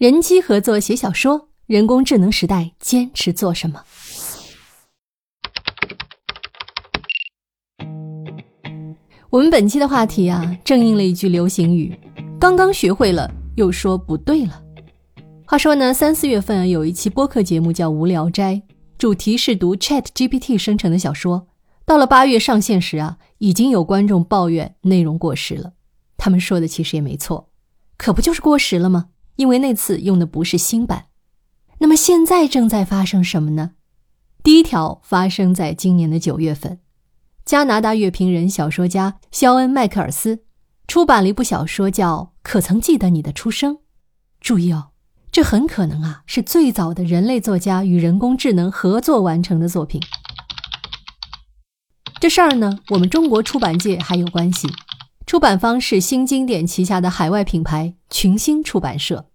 人机合作写小说，人工智能时代坚持做什么？我们本期的话题啊，正应了一句流行语：刚刚学会了，又说不对了。话说呢，三四月份有一期播客节目叫《无聊斋》，主题是读 Chat GPT 生成的小说。到了八月上线时啊，已经有观众抱怨内容过时了。他们说的其实也没错，可不就是过时了吗？因为那次用的不是新版，那么现在正在发生什么呢？第一条发生在今年的九月份，加拿大乐评人、小说家肖恩·麦克尔斯出版了一部小说，叫《可曾记得你的出生》。注意哦，这很可能啊是最早的人类作家与人工智能合作完成的作品。这事儿呢，我们中国出版界还有关系，出版方是新经典旗下的海外品牌群星出版社。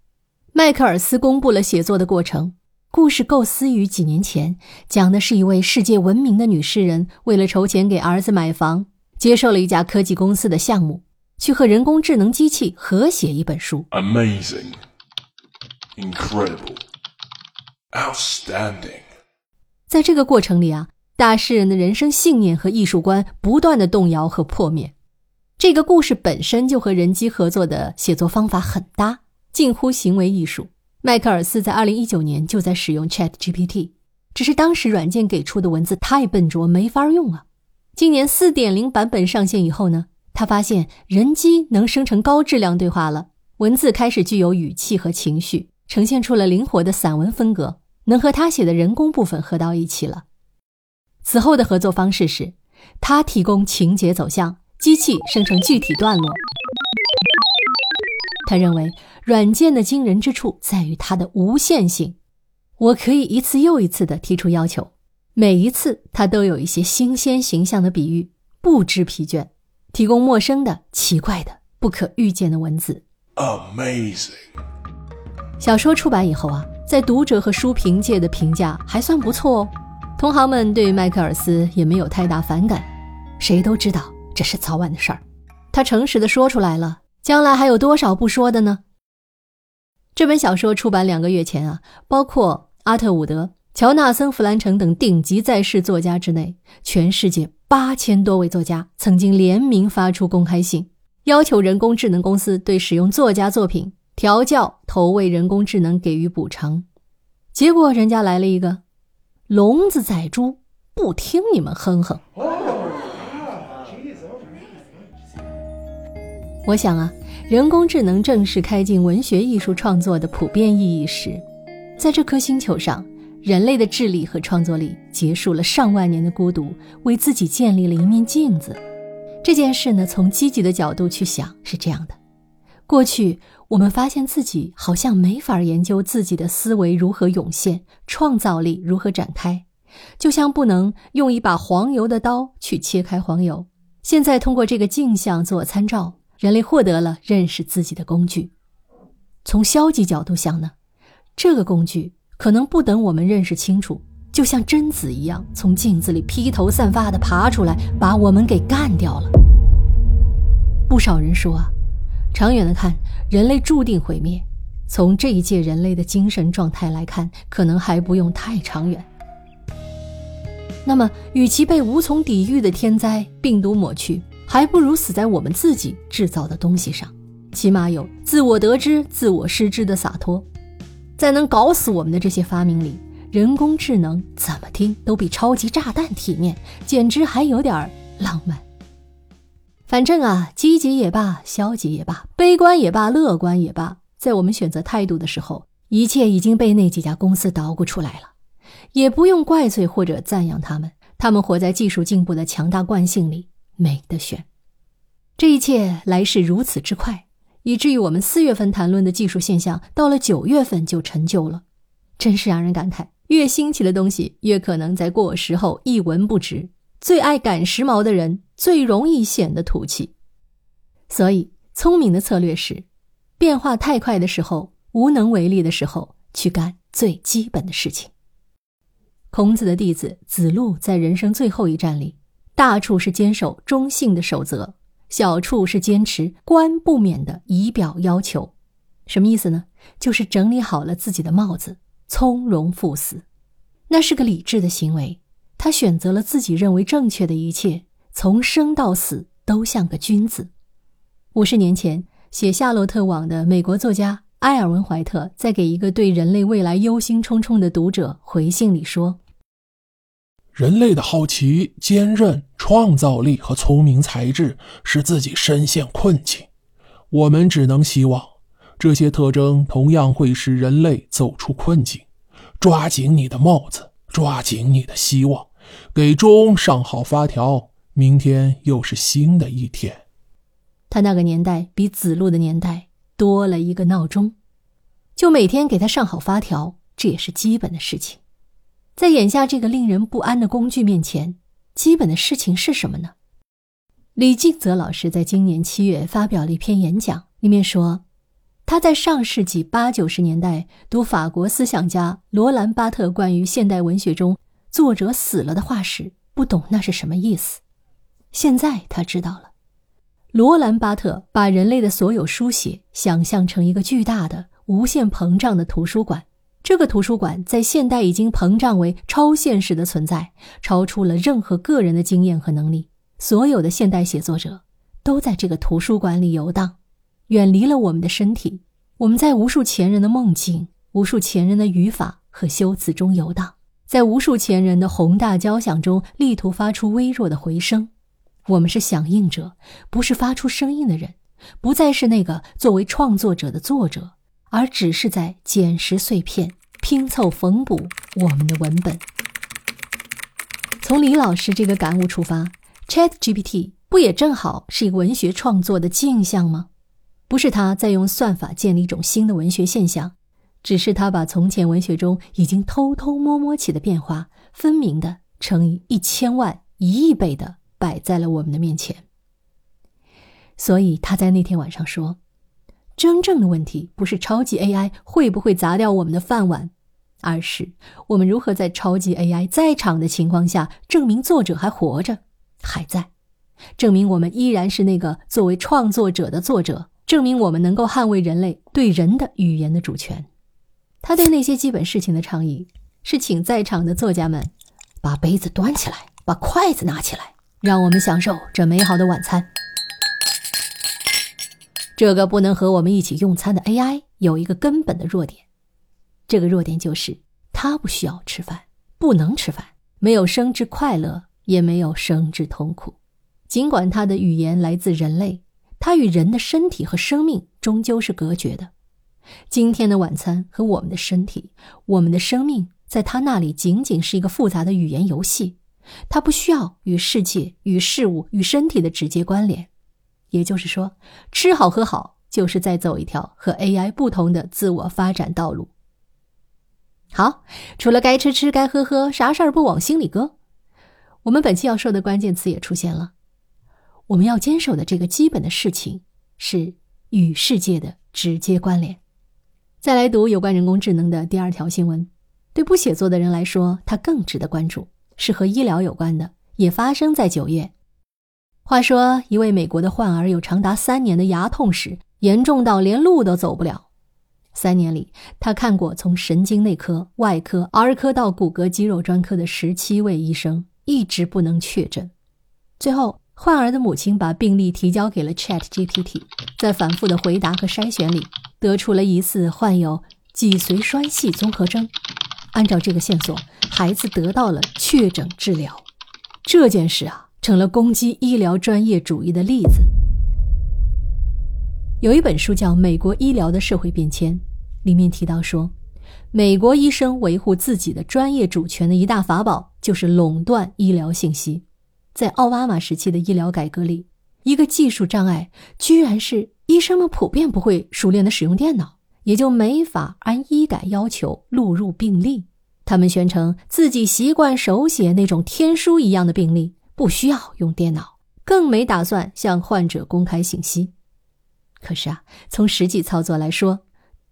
迈克尔斯公布了写作的过程。故事构思于几年前，讲的是一位世界闻名的女诗人，为了筹钱给儿子买房，接受了一家科技公司的项目，去和人工智能机器合写一本书。Amazing, incredible, outstanding。在这个过程里啊，大诗人的人生信念和艺术观不断的动摇和破灭。这个故事本身就和人机合作的写作方法很搭。近乎行为艺术。迈克尔斯在二零一九年就在使用 Chat GPT，只是当时软件给出的文字太笨拙，没法用啊。今年四点零版本上线以后呢，他发现人机能生成高质量对话了，文字开始具有语气和情绪，呈现出了灵活的散文风格，能和他写的人工部分合到一起了。此后的合作方式是，他提供情节走向，机器生成具体段落。他认为。软件的惊人之处在于它的无限性，我可以一次又一次地提出要求，每一次它都有一些新鲜形象的比喻，不知疲倦，提供陌生的、奇怪的、不可预见的文字。Amazing！小说出版以后啊，在读者和书评界的评价还算不错哦，同行们对迈克尔斯也没有太大反感，谁都知道这是早晚的事儿，他诚实地说出来了，将来还有多少不说的呢？这本小说出版两个月前啊，包括阿特伍德、乔纳森·弗兰城等顶级在世作家之内，全世界八千多位作家曾经联名发出公开信，要求人工智能公司对使用作家作品调教、投喂人工智能给予补偿。结果人家来了一个“聋子宰猪，不听你们哼哼”。我想啊。人工智能正式开进文学艺术创作的普遍意义时，在这颗星球上，人类的智力和创作力结束了上万年的孤独，为自己建立了一面镜子。这件事呢，从积极的角度去想是这样的：过去我们发现自己好像没法研究自己的思维如何涌现，创造力如何展开，就像不能用一把黄油的刀去切开黄油。现在通过这个镜像做参照。人类获得了认识自己的工具。从消极角度想呢，这个工具可能不等我们认识清楚，就像贞子一样，从镜子里披头散发的爬出来，把我们给干掉了。不少人说啊，长远的看，人类注定毁灭。从这一届人类的精神状态来看，可能还不用太长远。那么，与其被无从抵御的天灾病毒抹去，还不如死在我们自己制造的东西上，起码有自我得知、自我失之的洒脱。在能搞死我们的这些发明里，人工智能怎么听都比超级炸弹体面，简直还有点浪漫。反正啊，积极也罢，消极也罢，悲观也罢，乐观也罢，在我们选择态度的时候，一切已经被那几家公司捣鼓出来了，也不用怪罪或者赞扬他们，他们活在技术进步的强大惯性里。没得选，这一切来势如此之快，以至于我们四月份谈论的技术现象，到了九月份就陈旧了，真是让人感慨。越新奇的东西，越可能在过时后一文不值。最爱赶时髦的人，最容易显得土气。所以，聪明的策略是：变化太快的时候，无能为力的时候，去干最基本的事情。孔子的弟子子路在人生最后一站里。大处是坚守中性的守则，小处是坚持官不免的仪表要求。什么意思呢？就是整理好了自己的帽子，从容赴死。那是个理智的行为，他选择了自己认为正确的一切，从生到死都像个君子。五十年前，写《夏洛特网》的美国作家埃尔文·怀特，在给一个对人类未来忧心忡忡的读者回信里说：“人类的好奇、坚韧、创造力和聪明才智使自己深陷困境。我们只能希望，这些特征同样会使人类走出困境。”抓紧你的帽子，抓紧你的希望，给钟上好发条，明天又是新的一天。他那个年代比子路的年代多了一个闹钟，就每天给他上好发条，这也是基本的事情。在眼下这个令人不安的工具面前，基本的事情是什么呢？李敬泽老师在今年七月发表了一篇演讲，里面说。他在上世纪八九十年代读法国思想家罗兰·巴特关于现代文学中作者死了的话时，不懂那是什么意思。现在他知道了。罗兰·巴特把人类的所有书写想象成一个巨大的、无限膨胀的图书馆。这个图书馆在现代已经膨胀为超现实的存在，超出了任何个人的经验和能力。所有的现代写作者都在这个图书馆里游荡。远离了我们的身体，我们在无数前人的梦境、无数前人的语法和修辞中游荡，在无数前人的宏大交响中，力图发出微弱的回声。我们是响应者，不是发出声音的人，不再是那个作为创作者的作者，而只是在捡拾碎片，拼凑缝补我们的文本。从李老师这个感悟出发，Chat GPT 不也正好是一个文学创作的镜像吗？不是他在用算法建立一种新的文学现象，只是他把从前文学中已经偷偷摸摸起的变化，分明的乘以一千万、一亿倍的摆在了我们的面前。所以他在那天晚上说：“真正的问题不是超级 AI 会不会砸掉我们的饭碗，而是我们如何在超级 AI 在场的情况下，证明作者还活着，还在，证明我们依然是那个作为创作者的作者。”证明我们能够捍卫人类对人的语言的主权。他对那些基本事情的倡议是，请在场的作家们把杯子端起来，把筷子拿起来，让我们享受这美好的晚餐。这个不能和我们一起用餐的 AI 有一个根本的弱点，这个弱点就是它不需要吃饭，不能吃饭，没有生之快乐，也没有生之痛苦。尽管它的语言来自人类。它与人的身体和生命终究是隔绝的。今天的晚餐和我们的身体、我们的生命，在他那里仅仅是一个复杂的语言游戏。它不需要与世界、与事物、与身体的直接关联。也就是说，吃好喝好，就是在走一条和 AI 不同的自我发展道路。好，除了该吃吃、该喝喝，啥事儿不往心里搁。我们本期要说的关键词也出现了。我们要坚守的这个基本的事情是与世界的直接关联。再来读有关人工智能的第二条新闻，对不写作的人来说，它更值得关注，是和医疗有关的，也发生在九月。话说，一位美国的患儿有长达三年的牙痛史，严重到连路都走不了。三年里，他看过从神经内科、外科、儿科到骨骼肌肉专科的十七位医生，一直不能确诊。最后。患儿的母亲把病历提交给了 Chat GPT，在反复的回答和筛选里，得出了疑似患有脊髓栓系综合征。按照这个线索，孩子得到了确诊治疗。这件事啊，成了攻击医疗专业主义的例子。有一本书叫《美国医疗的社会变迁》，里面提到说，美国医生维护自己的专业主权的一大法宝，就是垄断医疗信息。在奥巴马时期的医疗改革里，一个技术障碍居然是医生们普遍不会熟练的使用电脑，也就没法按医改要求录入病历。他们宣称自己习惯手写那种天书一样的病历，不需要用电脑，更没打算向患者公开信息。可是啊，从实际操作来说，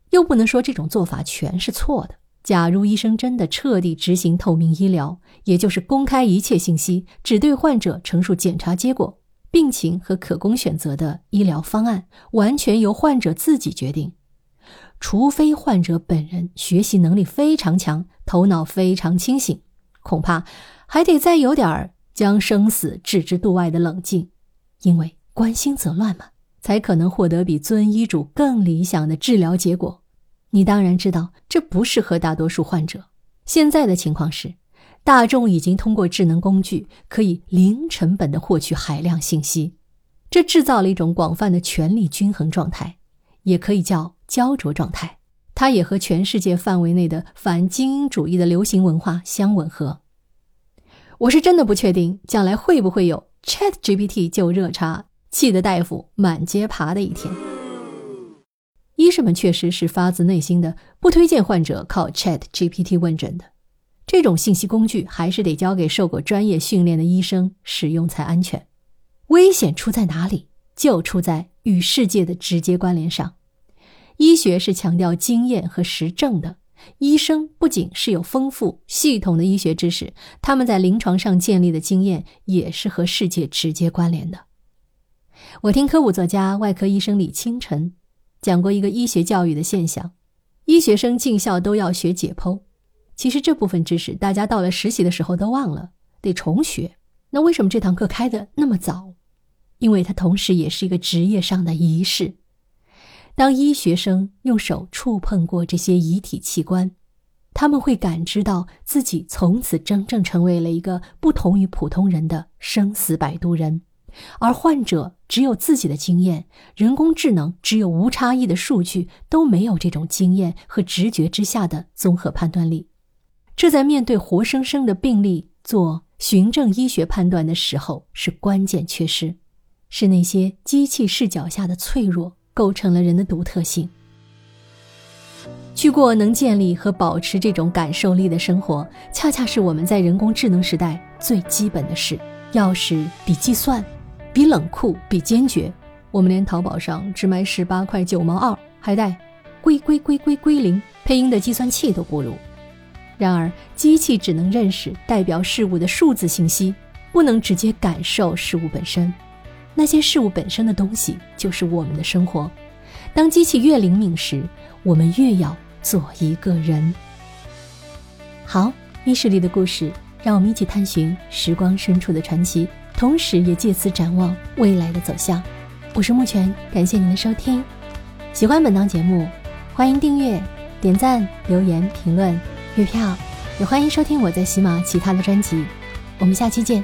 又不能说这种做法全是错的。假如医生真的彻底执行透明医疗，也就是公开一切信息，只对患者陈述检查结果、病情和可供选择的医疗方案，完全由患者自己决定，除非患者本人学习能力非常强，头脑非常清醒，恐怕还得再有点儿将生死置之度外的冷静，因为关心则乱嘛，才可能获得比遵医嘱更理想的治疗结果。你当然知道，这不适合大多数患者。现在的情况是，大众已经通过智能工具可以零成本的获取海量信息，这制造了一种广泛的权力均衡状态，也可以叫焦灼状态。它也和全世界范围内的反精英主义的流行文化相吻合。我是真的不确定将来会不会有 Chat GPT 就热茶，气得大夫满街爬的一天。医生们确实是发自内心的不推荐患者靠 Chat GPT 问诊的，这种信息工具还是得交给受过专业训练的医生使用才安全。危险出在哪里？就出在与世界的直接关联上。医学是强调经验和实证的，医生不仅是有丰富系统的医学知识，他们在临床上建立的经验也是和世界直接关联的。我听科普作家、外科医生李清晨。讲过一个医学教育的现象，医学生进校都要学解剖。其实这部分知识大家到了实习的时候都忘了，得重学。那为什么这堂课开的那么早？因为它同时也是一个职业上的仪式。当医学生用手触碰过这些遗体器官，他们会感知到自己从此真正成为了一个不同于普通人的生死摆渡人。而患者只有自己的经验，人工智能只有无差异的数据，都没有这种经验和直觉之下的综合判断力。这在面对活生生的病例做循证医学判断的时候是关键缺失，是那些机器视角下的脆弱构成了人的独特性。去过能建立和保持这种感受力的生活，恰恰是我们在人工智能时代最基本的事。钥匙比计算。比冷酷，比坚决，我们连淘宝上只卖十八块九毛二，还带“归归归归归零”配音的计算器都不如。然而，机器只能认识代表事物的数字信息，不能直接感受事物本身。那些事物本身的东西，就是我们的生活。当机器越灵敏时，我们越要做一个人。好，密室里的故事，让我们一起探寻时光深处的传奇。同时，也借此展望未来的走向。我是木泉，感谢您的收听。喜欢本档节目，欢迎订阅、点赞、留言、评论、月票，也欢迎收听我在喜马其他的专辑。我们下期见。